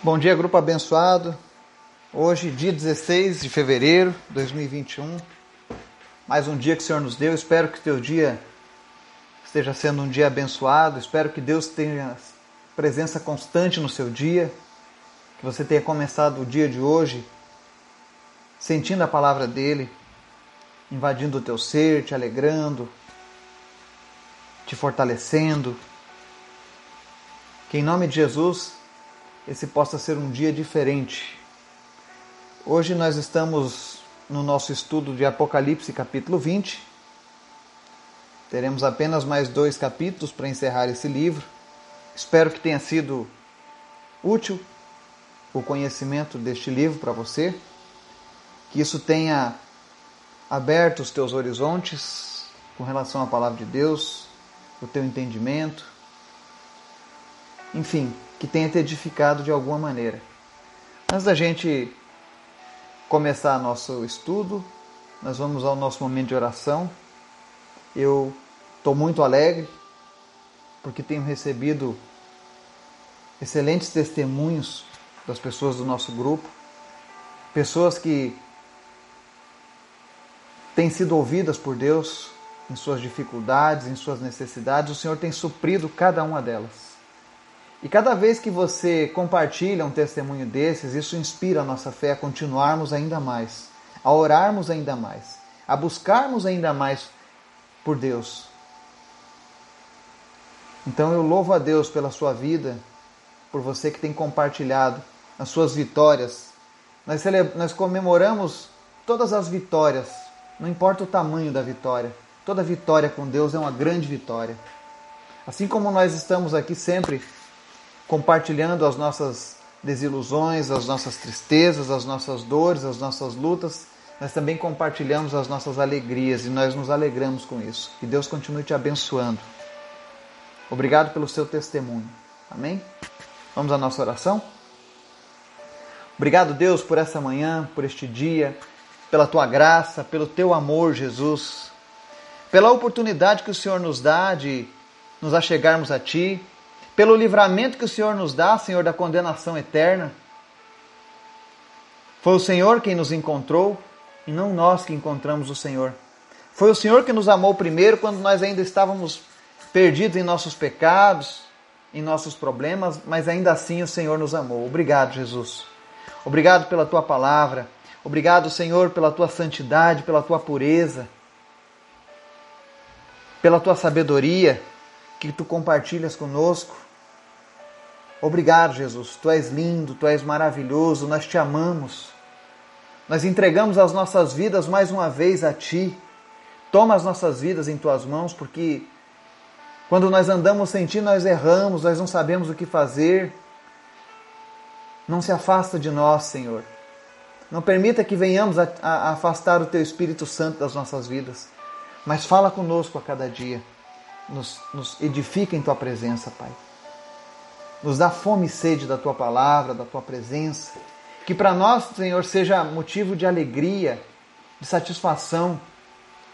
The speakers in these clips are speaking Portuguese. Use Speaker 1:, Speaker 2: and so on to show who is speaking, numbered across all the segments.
Speaker 1: Bom dia, grupo abençoado. Hoje, dia 16 de fevereiro de 2021. Mais um dia que o Senhor nos deu. Espero que o teu dia esteja sendo um dia abençoado. Espero que Deus tenha presença constante no seu dia. Que você tenha começado o dia de hoje sentindo a palavra dele, invadindo o teu ser, te alegrando, te fortalecendo. Que em nome de Jesus esse possa ser um dia diferente. Hoje nós estamos no nosso estudo de Apocalipse, capítulo 20. Teremos apenas mais dois capítulos para encerrar esse livro. Espero que tenha sido útil o conhecimento deste livro para você, que isso tenha aberto os teus horizontes com relação à palavra de Deus, o teu entendimento. Enfim, que tenha te edificado de alguma maneira. Antes da gente começar nosso estudo, nós vamos ao nosso momento de oração. Eu estou muito alegre porque tenho recebido excelentes testemunhos das pessoas do nosso grupo, pessoas que têm sido ouvidas por Deus em suas dificuldades, em suas necessidades. O Senhor tem suprido cada uma delas. E cada vez que você compartilha um testemunho desses, isso inspira a nossa fé a continuarmos ainda mais, a orarmos ainda mais, a buscarmos ainda mais por Deus. Então eu louvo a Deus pela sua vida, por você que tem compartilhado as suas vitórias. Nós, nós comemoramos todas as vitórias, não importa o tamanho da vitória. Toda vitória com Deus é uma grande vitória. Assim como nós estamos aqui sempre compartilhando as nossas desilusões, as nossas tristezas, as nossas dores, as nossas lutas, nós também compartilhamos as nossas alegrias e nós nos alegramos com isso. Que Deus continue te abençoando. Obrigado pelo seu testemunho. Amém? Vamos à nossa oração? Obrigado, Deus, por essa manhã, por este dia, pela tua graça, pelo teu amor, Jesus, pela oportunidade que o Senhor nos dá de nos achegarmos a Ti, pelo livramento que o Senhor nos dá, Senhor, da condenação eterna. Foi o Senhor quem nos encontrou e não nós que encontramos o Senhor. Foi o Senhor que nos amou primeiro quando nós ainda estávamos perdidos em nossos pecados, em nossos problemas, mas ainda assim o Senhor nos amou. Obrigado, Jesus. Obrigado pela tua palavra. Obrigado, Senhor, pela tua santidade, pela tua pureza, pela tua sabedoria que tu compartilhas conosco. Obrigado, Jesus. Tu és lindo, tu és maravilhoso, nós te amamos. Nós entregamos as nossas vidas mais uma vez a ti. Toma as nossas vidas em tuas mãos, porque quando nós andamos sem ti, nós erramos, nós não sabemos o que fazer. Não se afasta de nós, Senhor. Não permita que venhamos a, a afastar o teu Espírito Santo das nossas vidas, mas fala conosco a cada dia. Nos, nos edifica em tua presença, Pai. Nos dá fome e sede da tua palavra, da tua presença. Que para nós, Senhor, seja motivo de alegria, de satisfação,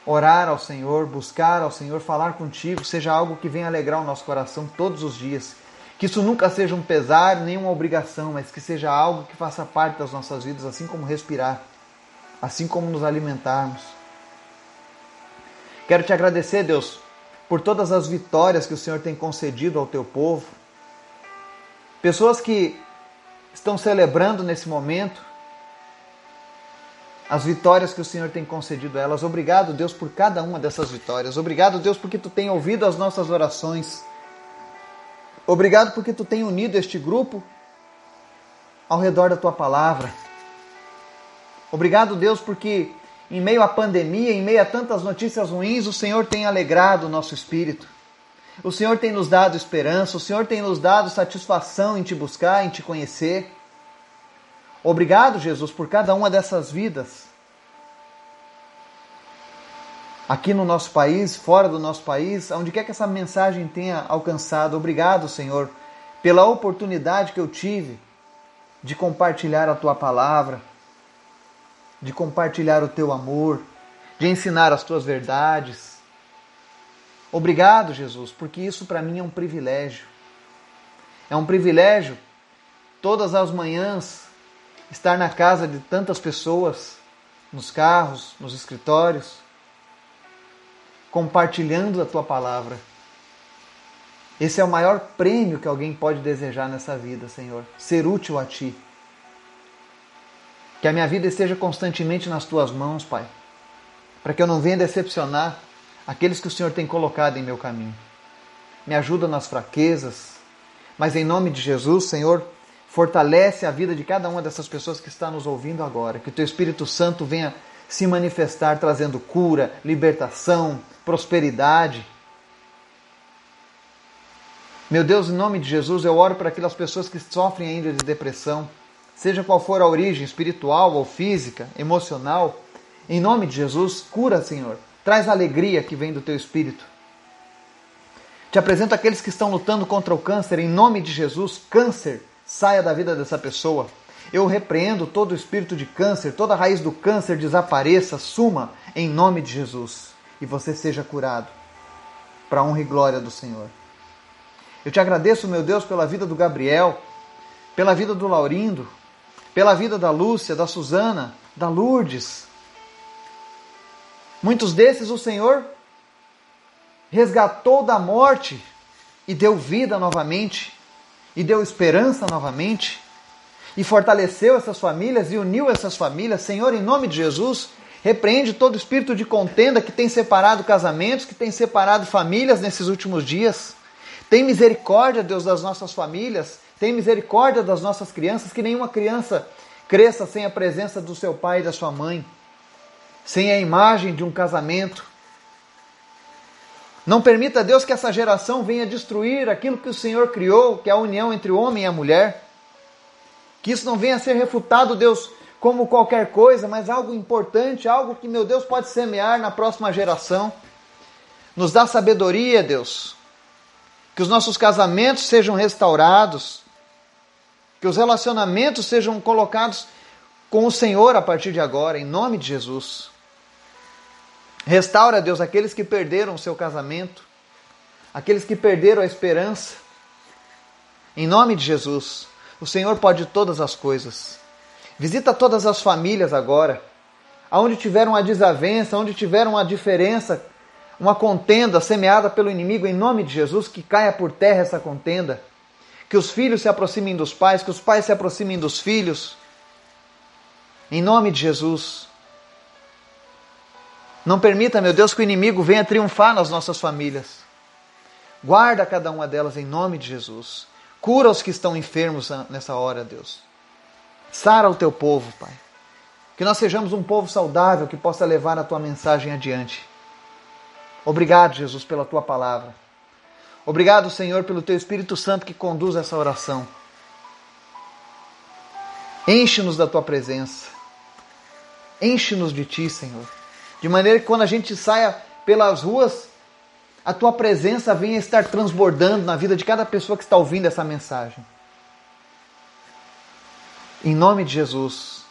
Speaker 1: orar ao Senhor, buscar ao Senhor, falar contigo, seja algo que venha alegrar o nosso coração todos os dias. Que isso nunca seja um pesar, nem uma obrigação, mas que seja algo que faça parte das nossas vidas, assim como respirar, assim como nos alimentarmos. Quero te agradecer, Deus, por todas as vitórias que o Senhor tem concedido ao teu povo. Pessoas que estão celebrando nesse momento as vitórias que o Senhor tem concedido a elas. Obrigado, Deus, por cada uma dessas vitórias. Obrigado, Deus, porque tu tem ouvido as nossas orações. Obrigado porque tu tem unido este grupo ao redor da tua palavra. Obrigado, Deus, porque em meio à pandemia, em meio a tantas notícias ruins, o Senhor tem alegrado o nosso espírito. O Senhor tem nos dado esperança, o Senhor tem nos dado satisfação em te buscar, em te conhecer. Obrigado, Jesus, por cada uma dessas vidas. Aqui no nosso país, fora do nosso país, onde quer que essa mensagem tenha alcançado, obrigado, Senhor, pela oportunidade que eu tive de compartilhar a tua palavra, de compartilhar o teu amor, de ensinar as tuas verdades Obrigado, Jesus, porque isso para mim é um privilégio. É um privilégio todas as manhãs estar na casa de tantas pessoas, nos carros, nos escritórios, compartilhando a tua palavra. Esse é o maior prêmio que alguém pode desejar nessa vida, Senhor, ser útil a ti. Que a minha vida esteja constantemente nas tuas mãos, Pai, para que eu não venha decepcionar aqueles que o Senhor tem colocado em meu caminho. Me ajuda nas fraquezas, mas em nome de Jesus, Senhor, fortalece a vida de cada uma dessas pessoas que está nos ouvindo agora. Que o Teu Espírito Santo venha se manifestar trazendo cura, libertação, prosperidade. Meu Deus, em nome de Jesus, eu oro para aquelas pessoas que sofrem ainda de depressão, seja qual for a origem espiritual ou física, emocional. Em nome de Jesus, cura, Senhor. Traz a alegria que vem do teu espírito. Te apresento aqueles que estão lutando contra o câncer. Em nome de Jesus, câncer saia da vida dessa pessoa. Eu repreendo todo o espírito de câncer, toda a raiz do câncer desapareça, suma em nome de Jesus e você seja curado para honra e glória do Senhor. Eu te agradeço, meu Deus, pela vida do Gabriel, pela vida do Laurindo, pela vida da Lúcia, da Suzana, da Lourdes. Muitos desses o Senhor resgatou da morte e deu vida novamente, e deu esperança novamente, e fortaleceu essas famílias e uniu essas famílias. Senhor, em nome de Jesus, repreende todo espírito de contenda que tem separado casamentos, que tem separado famílias nesses últimos dias. Tem misericórdia, Deus, das nossas famílias. Tem misericórdia das nossas crianças, que nenhuma criança cresça sem a presença do seu pai e da sua mãe, sem a imagem de um casamento. Não permita, Deus, que essa geração venha destruir aquilo que o Senhor criou, que é a união entre o homem e a mulher. Que isso não venha a ser refutado, Deus, como qualquer coisa, mas algo importante, algo que, meu Deus, pode semear na próxima geração. Nos dá sabedoria, Deus, que os nossos casamentos sejam restaurados, que os relacionamentos sejam colocados com o Senhor a partir de agora, em nome de Jesus. Restaura, Deus, aqueles que perderam o seu casamento, aqueles que perderam a esperança. Em nome de Jesus, o Senhor pode todas as coisas. Visita todas as famílias agora, aonde tiveram uma desavença, onde tiveram uma diferença uma contenda semeada pelo inimigo, em nome de Jesus, que caia por terra essa contenda. Que os filhos se aproximem dos pais, que os pais se aproximem dos filhos. Em nome de Jesus. Não permita, meu Deus, que o inimigo venha triunfar nas nossas famílias. Guarda cada uma delas em nome de Jesus. Cura os que estão enfermos nessa hora, Deus. Sara o teu povo, Pai. Que nós sejamos um povo saudável que possa levar a tua mensagem adiante. Obrigado, Jesus, pela tua palavra. Obrigado, Senhor, pelo teu Espírito Santo que conduz essa oração. Enche-nos da tua presença. Enche-nos de ti, Senhor. De maneira que quando a gente saia pelas ruas, a tua presença venha estar transbordando na vida de cada pessoa que está ouvindo essa mensagem. Em nome de Jesus,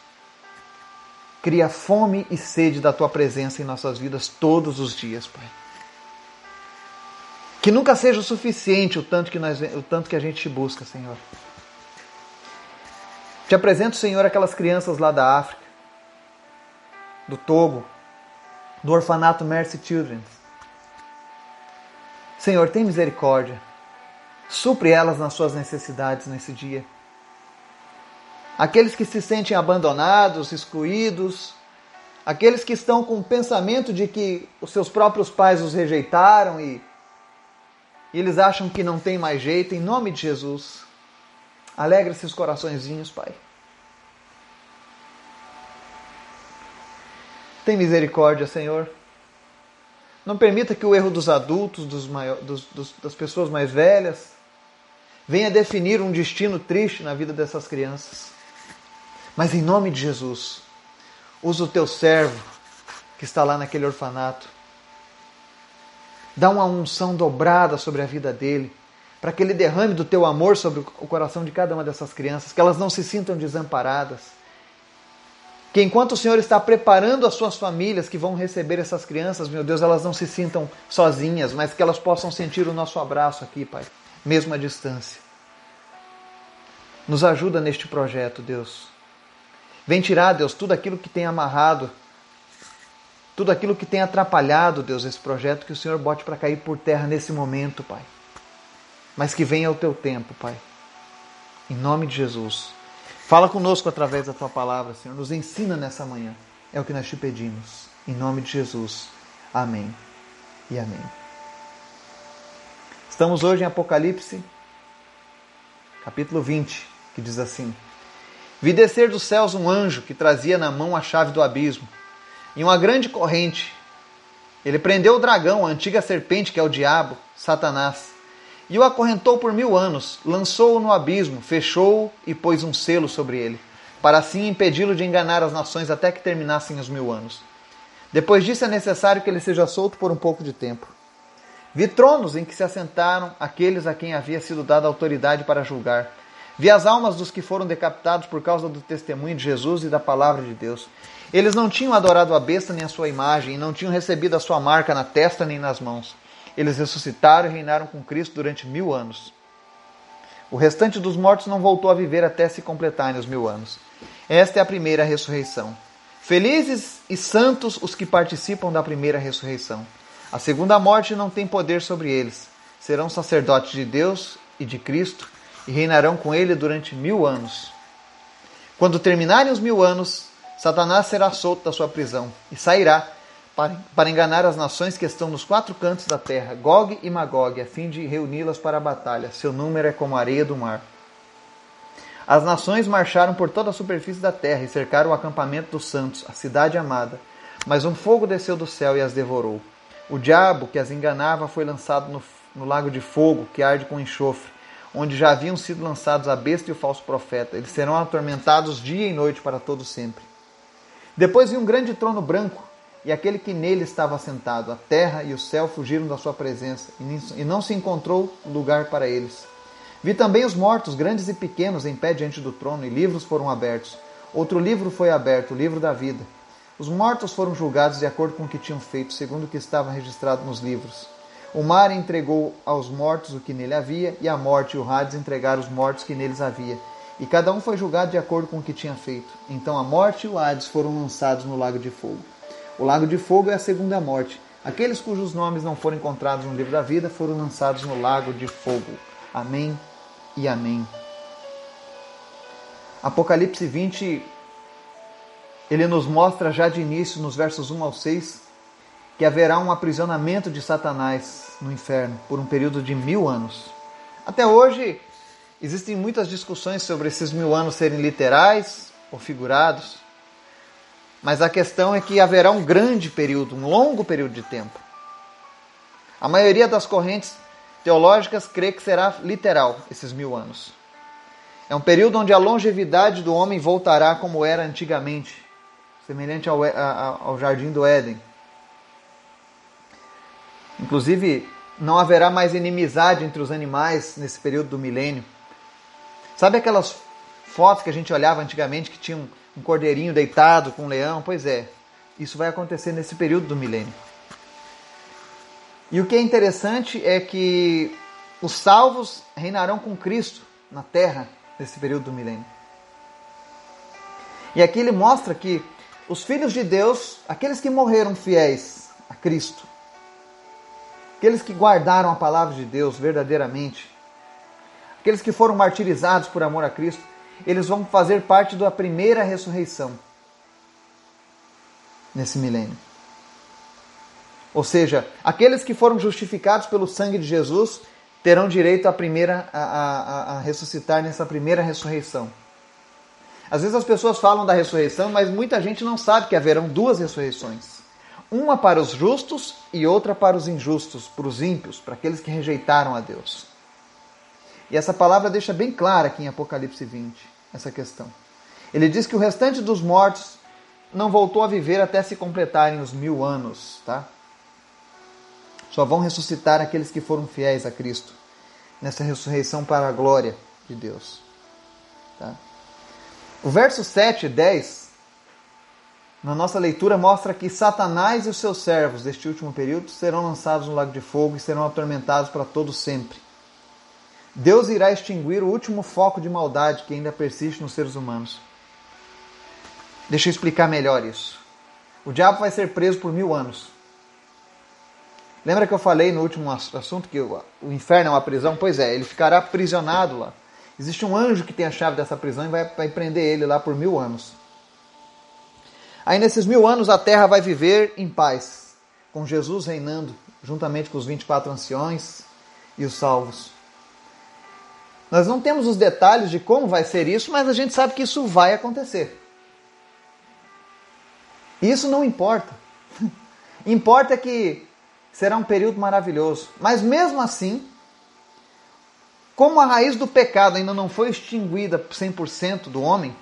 Speaker 1: cria fome e sede da tua presença em nossas vidas todos os dias, Pai. Que nunca seja o suficiente o tanto que, nós, o tanto que a gente te busca, Senhor. Te apresento, Senhor, aquelas crianças lá da África, do Togo, do orfanato Mercy Children. Senhor, tem misericórdia. Supre elas nas suas necessidades nesse dia. Aqueles que se sentem abandonados, excluídos, aqueles que estão com o pensamento de que os seus próprios pais os rejeitaram e e eles acham que não tem mais jeito, em nome de Jesus, alegra esses coraçõezinhos, Pai. Tem misericórdia, Senhor. Não permita que o erro dos adultos, dos maior, dos, dos, das pessoas mais velhas, venha definir um destino triste na vida dessas crianças. Mas em nome de Jesus, usa o teu servo que está lá naquele orfanato Dá uma unção dobrada sobre a vida dele, para que ele derrame do teu amor sobre o coração de cada uma dessas crianças, que elas não se sintam desamparadas. Que enquanto o Senhor está preparando as suas famílias que vão receber essas crianças, meu Deus, elas não se sintam sozinhas, mas que elas possam sentir o nosso abraço aqui, Pai, mesmo à distância. Nos ajuda neste projeto, Deus. Vem tirar, Deus, tudo aquilo que tem amarrado, tudo aquilo que tem atrapalhado, Deus, esse projeto, que o Senhor bote para cair por terra nesse momento, Pai. Mas que venha o teu tempo, Pai. Em nome de Jesus. Fala conosco através da tua palavra, Senhor. Nos ensina nessa manhã. É o que nós te pedimos. Em nome de Jesus. Amém e amém. Estamos hoje em Apocalipse, capítulo 20, que diz assim: Vi descer dos céus um anjo que trazia na mão a chave do abismo e uma grande corrente. Ele prendeu o dragão, a antiga serpente que é o diabo, Satanás, e o acorrentou por mil anos, lançou-o no abismo, fechou-o e pôs um selo sobre ele, para assim impedi-lo de enganar as nações até que terminassem os mil anos. Depois disso é necessário que ele seja solto por um pouco de tempo. Vi tronos em que se assentaram aqueles a quem havia sido dada autoridade para julgar. Vi as almas dos que foram decapitados por causa do testemunho de Jesus e da palavra de Deus. Eles não tinham adorado a besta nem a sua imagem, e não tinham recebido a sua marca na testa nem nas mãos. Eles ressuscitaram e reinaram com Cristo durante mil anos. O restante dos mortos não voltou a viver até se completarem os mil anos. Esta é a primeira ressurreição. Felizes e santos os que participam da primeira ressurreição. A segunda morte não tem poder sobre eles. Serão sacerdotes de Deus e de Cristo e reinarão com ele durante mil anos. Quando terminarem os mil anos, Satanás será solto da sua prisão e sairá para, para enganar as nações que estão nos quatro cantos da terra, Gog e Magog, a fim de reuni-las para a batalha. Seu número é como a areia do mar. As nações marcharam por toda a superfície da terra e cercaram o acampamento dos santos, a cidade amada. Mas um fogo desceu do céu e as devorou. O diabo que as enganava foi lançado no, no lago de fogo, que arde com enxofre, onde já haviam sido lançados a besta e o falso profeta. Eles serão atormentados dia e noite para todo sempre. Depois vi um grande trono branco, e aquele que nele estava sentado. A terra e o céu fugiram da sua presença, e não se encontrou lugar para eles. Vi também os mortos, grandes e pequenos, em pé diante do trono, e livros foram abertos. Outro livro foi aberto, o livro da vida. Os mortos foram julgados de acordo com o que tinham feito, segundo o que estava registrado nos livros. O mar entregou aos mortos o que nele havia, e a morte e o Hades entregaram os mortos que neles havia. E cada um foi julgado de acordo com o que tinha feito. Então a morte e o Hades foram lançados no lago de fogo. O lago de fogo é a segunda morte. Aqueles cujos nomes não foram encontrados no livro da vida foram lançados no lago de fogo. Amém e amém. Apocalipse 20 ele nos mostra já de início, nos versos 1 ao 6, que haverá um aprisionamento de Satanás no inferno por um período de mil anos. Até hoje, existem muitas discussões sobre esses mil anos serem literais ou figurados, mas a questão é que haverá um grande período, um longo período de tempo. A maioria das correntes teológicas crê que será literal esses mil anos. É um período onde a longevidade do homem voltará como era antigamente, semelhante ao, ao jardim do Éden. Inclusive, não haverá mais inimizade entre os animais nesse período do milênio. Sabe aquelas fotos que a gente olhava antigamente que tinha um, cordeirinho deitado com um leão? Pois é, isso vai acontecer nesse período do milênio. E o que é interessante é que os salvos reinarão com Cristo na terra nesse período do milênio. E aqui ele mostra que os filhos de Deus, aqueles que morreram fiéis a Cristo, aqueles que guardaram a palavra de Deus verdadeiramente, aqueles que foram martirizados por amor a Cristo, eles vão fazer parte da primeira ressurreição nesse milênio. Ou seja, aqueles que foram justificados pelo sangue de Jesus terão direito a, primeira, a, a, a ressuscitar nessa primeira ressurreição. Às vezes as pessoas falam da ressurreição, mas muita gente não sabe que haverão duas ressurreições. Uma para os justos e outra para os injustos, para os ímpios, para aqueles que rejeitaram a Deus. E essa palavra deixa bem clara aqui em Apocalipse 20 essa questão. Ele diz que o restante dos mortos não voltou a viver até se completarem os mil anos, tá? Só vão ressuscitar aqueles que foram fiéis a Cristo nessa ressurreição para a glória de Deus. Tá? O verso 7 e 10, na nossa leitura, mostra que Satanás e os seus servos deste último período serão lançados no lago de fogo e serão atormentados para todo sempre. Deus irá extinguir o último foco de maldade que ainda persiste nos seres humanos. Deixa eu explicar melhor isso. O diabo vai ser preso por mil anos. Lembra que eu falei no último assunto que o inferno é uma prisão? Pois é, ele ficará aprisionado lá. Existe um anjo que tem a chave dessa prisão e vai, vai prender ele lá por mil anos. Aí nesses mil anos a terra vai viver em paz, com Jesus reinando, juntamente com os 24 anciões e os salvos. Nós não temos os detalhes de como vai ser isso, mas a gente sabe que isso vai acontecer. Isso não importa. importa que será um período maravilhoso. Mas mesmo assim, como a raiz do pecado ainda não foi extinguida 100% do homem,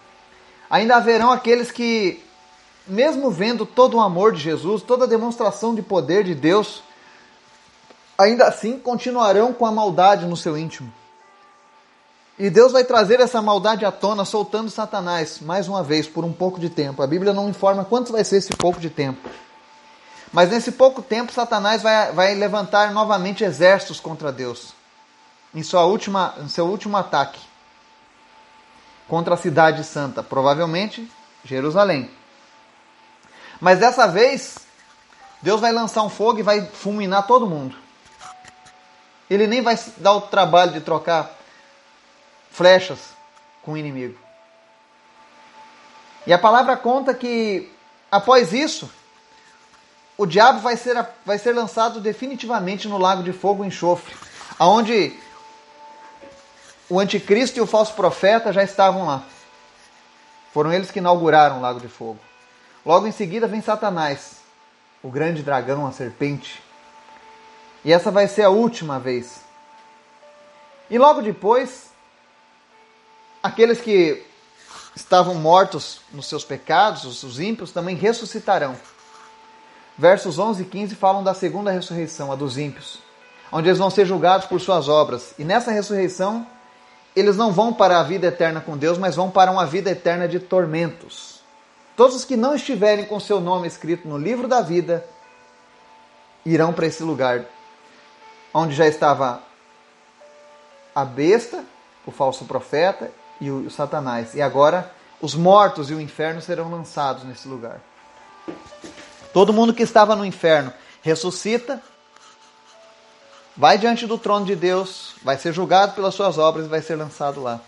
Speaker 1: ainda haverão aqueles que, mesmo vendo todo o amor de Jesus, toda a demonstração de poder de Deus, ainda assim continuarão com a maldade no seu íntimo. E Deus vai trazer essa maldade à tona, soltando Satanás, mais uma vez, por um pouco de tempo. A Bíblia não informa quanto vai ser esse pouco de tempo. Mas nesse pouco tempo, Satanás vai, vai levantar novamente exércitos contra Deus. Em, sua última, em seu último ataque contra a cidade santa, provavelmente Jerusalém. Mas dessa vez, Deus vai lançar um fogo e vai fulminar todo mundo. Ele nem vai dar o trabalho de trocar flechas com o inimigo. E a palavra conta que após isso, o diabo vai ser, vai ser lançado definitivamente no lago de fogo enxofre, aonde o anticristo e o falso profeta já estavam lá. Foram eles que inauguraram o lago de fogo. Logo em seguida vem Satanás, o grande dragão, a serpente. E essa vai ser a última vez. E logo depois, aqueles que estavam mortos nos seus pecados, os ímpios, também ressuscitarão. Versos 11 e 15 falam da segunda ressurreição, a dos ímpios, onde eles vão ser julgados por suas obras. E nessa ressurreição, eles não vão para a vida eterna com Deus, mas vão para uma vida eterna de tormentos. Todos os que não estiverem com seu nome escrito no livro da vida irão para esse lugar onde já estava a besta, o falso profeta e o Satanás. E agora os mortos e o inferno serão lançados nesse lugar. Todo mundo que estava no inferno ressuscita, vai diante do trono de Deus, vai ser julgado pelas suas obras e vai ser lançado lá.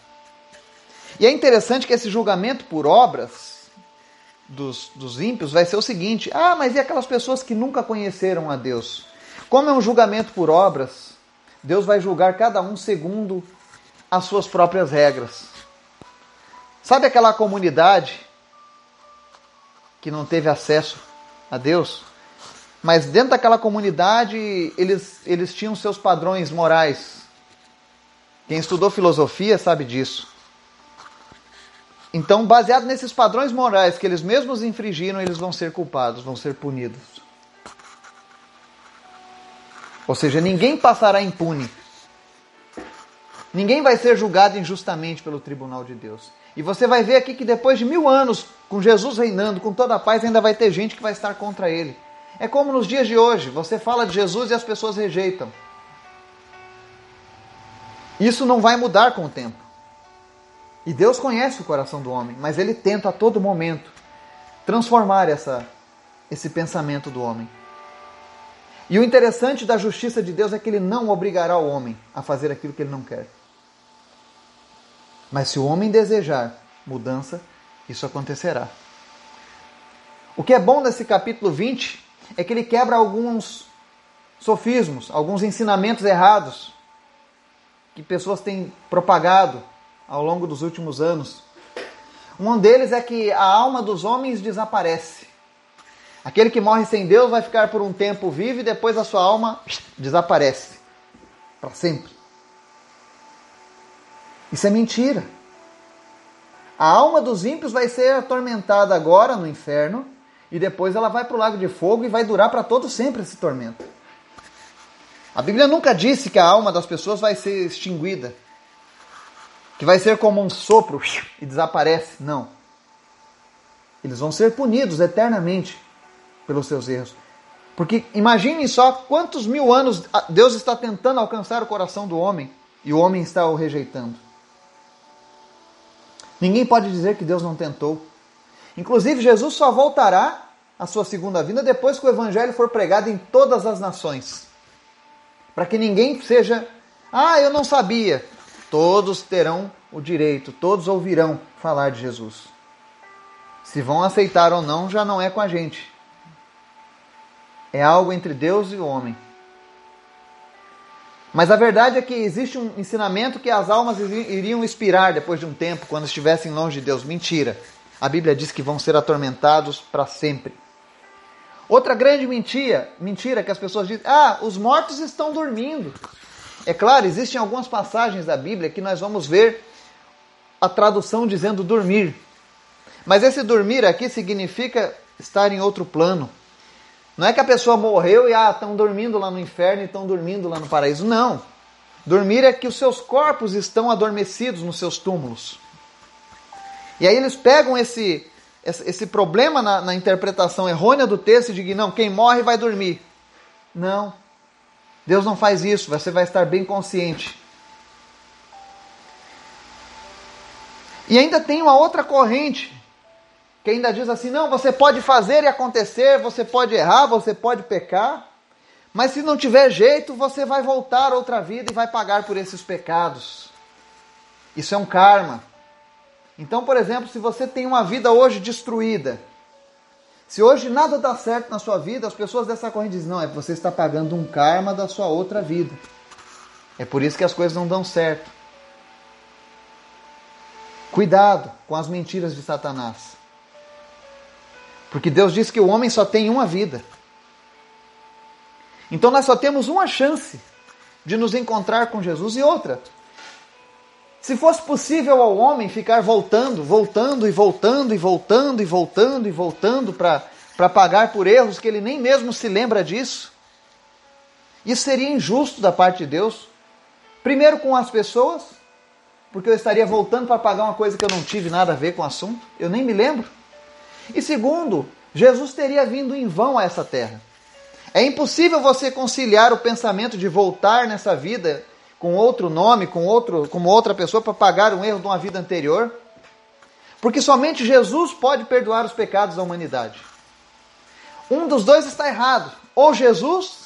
Speaker 1: E é interessante que esse julgamento por obras dos, dos ímpios vai ser o seguinte: ah, mas e aquelas pessoas que nunca conheceram a Deus? Como é um julgamento por obras, Deus vai julgar cada um segundo as suas próprias regras. Sabe aquela comunidade que não teve acesso a Deus. Mas dentro daquela comunidade, eles, eles tinham seus padrões morais. Quem estudou filosofia sabe disso. Então, baseado nesses padrões morais que eles mesmos infringiram, eles vão ser culpados, vão ser punidos. Ou seja, ninguém passará impune. Ninguém vai ser julgado injustamente pelo tribunal de Deus. E você vai ver aqui que depois de mil anos, com Jesus reinando, com toda a paz, ainda vai ter gente que vai estar contra ele. É como nos dias de hoje, você fala de Jesus e as pessoas rejeitam. Isso não vai mudar com o tempo. E Deus conhece o coração do homem, mas ele tenta a todo momento transformar essa, esse pensamento do homem. E o interessante da justiça de Deus é que ele não obrigará o homem a fazer aquilo que ele não quer. Mas se o homem desejar mudança, isso acontecerá. O que é bom nesse capítulo 20 é que ele quebra alguns sofismos, alguns ensinamentos errados que pessoas têm propagado ao longo dos últimos anos. Um deles é que a alma dos homens desaparece. Aquele que morre sem Deus vai ficar por um tempo vivo e depois a sua alma desaparece para sempre. Isso é mentira. A alma dos ímpios vai ser atormentada agora no inferno e depois ela vai para o lago de fogo e vai durar para todo sempre esse tormento. A Bíblia nunca disse que a alma das pessoas vai ser extinguida, que vai ser como um sopro e desaparece. Não. Eles vão ser punidos eternamente pelos seus erros. Porque imagine só quantos mil anos Deus está tentando alcançar o coração do homem e o homem está o rejeitando. Ninguém pode dizer que Deus não tentou. Inclusive, Jesus só voltará à sua segunda vinda depois que o evangelho for pregado em todas as nações. Para que ninguém seja, ah, eu não sabia. Todos terão o direito, todos ouvirão falar de Jesus. Se vão aceitar ou não, já não é com a gente. É algo entre Deus e o homem. Mas a verdade é que existe um ensinamento que as almas iriam expirar depois de um tempo, quando estivessem longe de Deus. Mentira. A Bíblia diz que vão ser atormentados para sempre. Outra grande mentira, mentira que as pessoas dizem: ah, os mortos estão dormindo. É claro, existem algumas passagens da Bíblia que nós vamos ver a tradução dizendo dormir. Mas esse dormir aqui significa estar em outro plano. Não é que a pessoa morreu e ah, estão dormindo lá no inferno e estão dormindo lá no paraíso. Não. Dormir é que os seus corpos estão adormecidos nos seus túmulos. E aí eles pegam esse, esse problema na, na interpretação errônea do texto e dizem, não, quem morre vai dormir. Não. Deus não faz isso, você vai estar bem consciente. E ainda tem uma outra corrente que ainda diz assim: não, você pode fazer e acontecer, você pode errar, você pode pecar, mas se não tiver jeito, você vai voltar outra vida e vai pagar por esses pecados. Isso é um karma. Então, por exemplo, se você tem uma vida hoje destruída, se hoje nada dá certo na sua vida, as pessoas dessa corrente dizem: não, é você está pagando um karma da sua outra vida. É por isso que as coisas não dão certo. Cuidado com as mentiras de Satanás. Porque Deus diz que o homem só tem uma vida. Então nós só temos uma chance de nos encontrar com Jesus e outra. Se fosse possível ao homem ficar voltando, voltando e voltando e voltando e voltando e voltando para pagar por erros que ele nem mesmo se lembra disso, isso seria injusto da parte de Deus. Primeiro com as pessoas, porque eu estaria voltando para pagar uma coisa que eu não tive nada a ver com o assunto, eu nem me lembro. E segundo, Jesus teria vindo em vão a essa terra. É impossível você conciliar o pensamento de voltar nessa vida com outro nome, com outro, como outra pessoa para pagar um erro de uma vida anterior, porque somente Jesus pode perdoar os pecados da humanidade. Um dos dois está errado, ou Jesus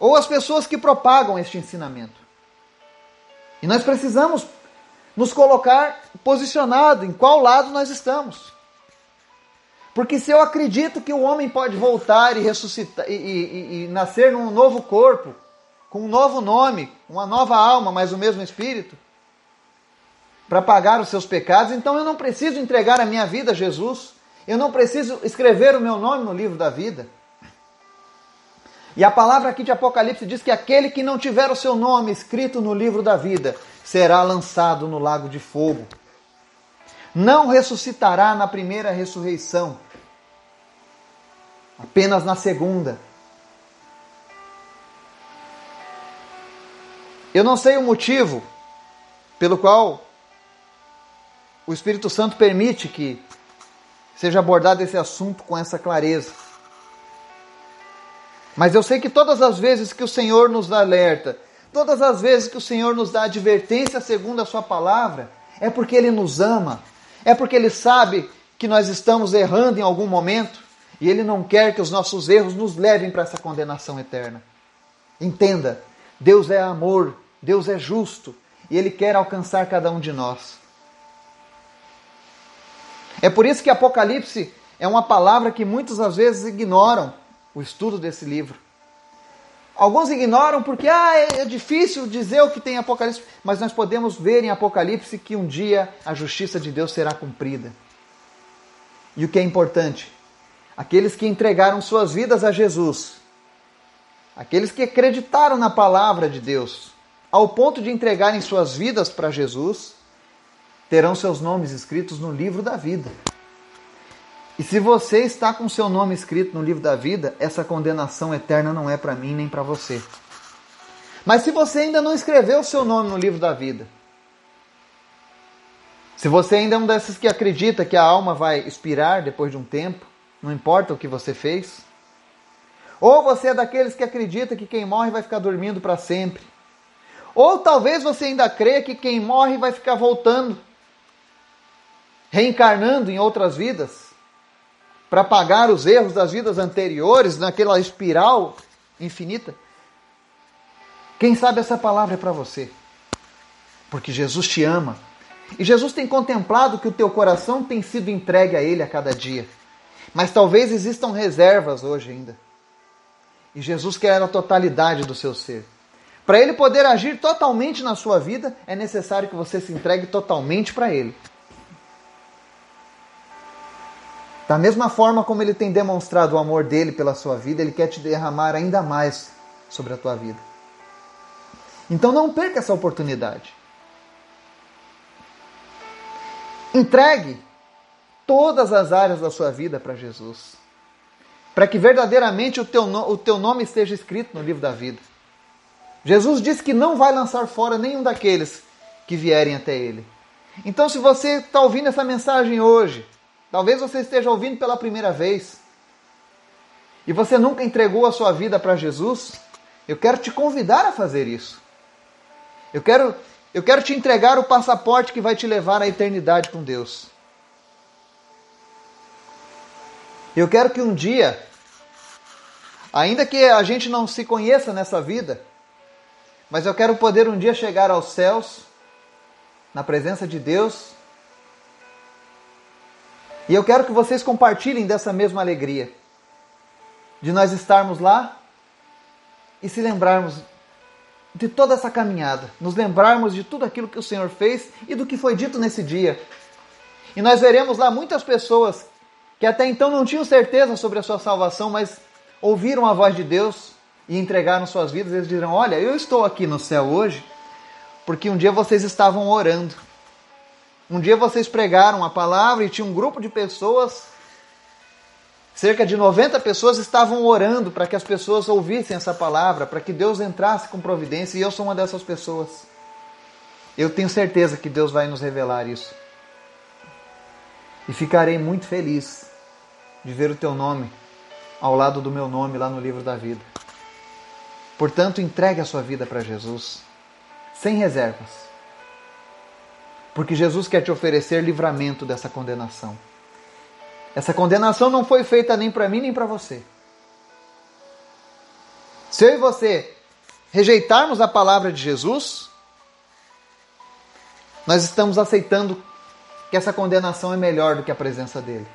Speaker 1: ou as pessoas que propagam este ensinamento. E nós precisamos nos colocar posicionado em qual lado nós estamos. Porque se eu acredito que o homem pode voltar e ressuscitar e, e, e, nascer num novo corpo, com um novo nome, uma nova alma, mas o mesmo espírito, para pagar os seus pecados, então eu não preciso entregar a minha vida a Jesus. Eu não preciso escrever o meu nome no livro da vida. E a palavra aqui de Apocalipse diz que aquele que não tiver o seu nome escrito no livro da vida será lançado no lago de fogo não ressuscitará na primeira ressurreição, apenas na segunda. Eu não sei o motivo pelo qual o Espírito Santo permite que seja abordado esse assunto com essa clareza. Mas eu sei que todas as vezes que o Senhor nos alerta, todas as vezes que o Senhor nos dá advertência segundo a Sua palavra, é porque Ele nos ama, é porque Ele sabe que nós estamos errando em algum momento e Ele não quer que os nossos erros nos levem para essa condenação eterna. Entenda, Deus é amor, Deus é justo e Ele quer alcançar cada um de nós. É por isso que Apocalipse é uma palavra que muitas às vezes ignoram o estudo desse livro. Alguns ignoram porque ah, é, é difícil dizer o que tem em Apocalipse, mas nós podemos ver em Apocalipse que um dia a justiça de Deus será cumprida. E o que é importante? Aqueles que entregaram suas vidas a Jesus, aqueles que acreditaram na palavra de Deus, ao ponto de entregarem suas vidas para Jesus, terão seus nomes escritos no livro da vida. E se você está com seu nome escrito no livro da vida, essa condenação eterna não é para mim nem para você. Mas se você ainda não escreveu o seu nome no livro da vida, se você ainda é um desses que acredita que a alma vai expirar depois de um tempo, não importa o que você fez, ou você é daqueles que acredita que quem morre vai ficar dormindo para sempre, Ou talvez você ainda creia que quem morre vai ficar voltando, reencarnando em outras vidas, para pagar os erros das vidas anteriores, naquela espiral infinita. Quem sabe essa palavra é para você, porque Jesus te ama. E Jesus tem contemplado que o teu coração tem sido entregue a Ele a cada dia. Mas talvez existam reservas hoje ainda. E Jesus quer a totalidade do seu ser. Para ele poder agir totalmente na sua vida, é necessário que você se entregue totalmente para ele. Da mesma forma como ele tem demonstrado o amor dele pela sua vida, ele quer te derramar ainda mais sobre a tua vida. Então não perca essa oportunidade. Entregue todas as áreas da sua vida para Jesus. Para que verdadeiramente o teu, o teu nome esteja escrito no livro da vida. Jesus disse que não vai lançar fora nenhum daqueles que vierem até Ele. Então, se você está ouvindo essa mensagem hoje, talvez você esteja ouvindo pela primeira vez, e você nunca entregou a sua vida para Jesus, eu quero te convidar a fazer isso. Eu quero, eu quero te entregar o passaporte que vai te levar à eternidade com Deus. Eu quero que um dia, ainda que a gente não se conheça nessa vida, mas eu quero poder um dia chegar aos céus, na presença de Deus. E eu quero que vocês compartilhem dessa mesma alegria, de nós estarmos lá e se lembrarmos de toda essa caminhada, nos lembrarmos de tudo aquilo que o Senhor fez e do que foi dito nesse dia. E nós veremos lá muitas pessoas que até então não tinham certeza sobre a sua salvação, mas ouviram a voz de Deus e entregaram suas vidas, eles dirão: Olha, eu estou aqui no céu hoje porque um dia vocês estavam orando. Um dia vocês pregaram a palavra e tinha um grupo de pessoas, cerca de 90 pessoas estavam orando para que as pessoas ouvissem essa palavra, para que Deus entrasse com providência, e eu sou uma dessas pessoas. Eu tenho certeza que Deus vai nos revelar isso. E ficarei muito feliz de ver o teu nome ao lado do meu nome lá no livro da vida. Portanto, entregue a sua vida para Jesus, sem reservas. Porque Jesus quer te oferecer livramento dessa condenação. Essa condenação não foi feita nem para mim nem para você. Se eu e você rejeitarmos a palavra de Jesus, nós estamos aceitando que essa condenação é melhor do que a presença dele.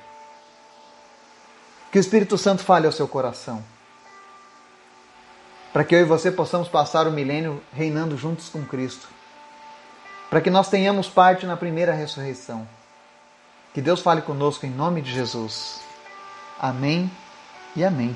Speaker 1: Que o Espírito Santo fale ao seu coração para que eu e você possamos passar o milênio reinando juntos com Cristo, para que nós tenhamos parte na primeira ressurreição. Que Deus fale conosco em nome de Jesus. Amém e amém.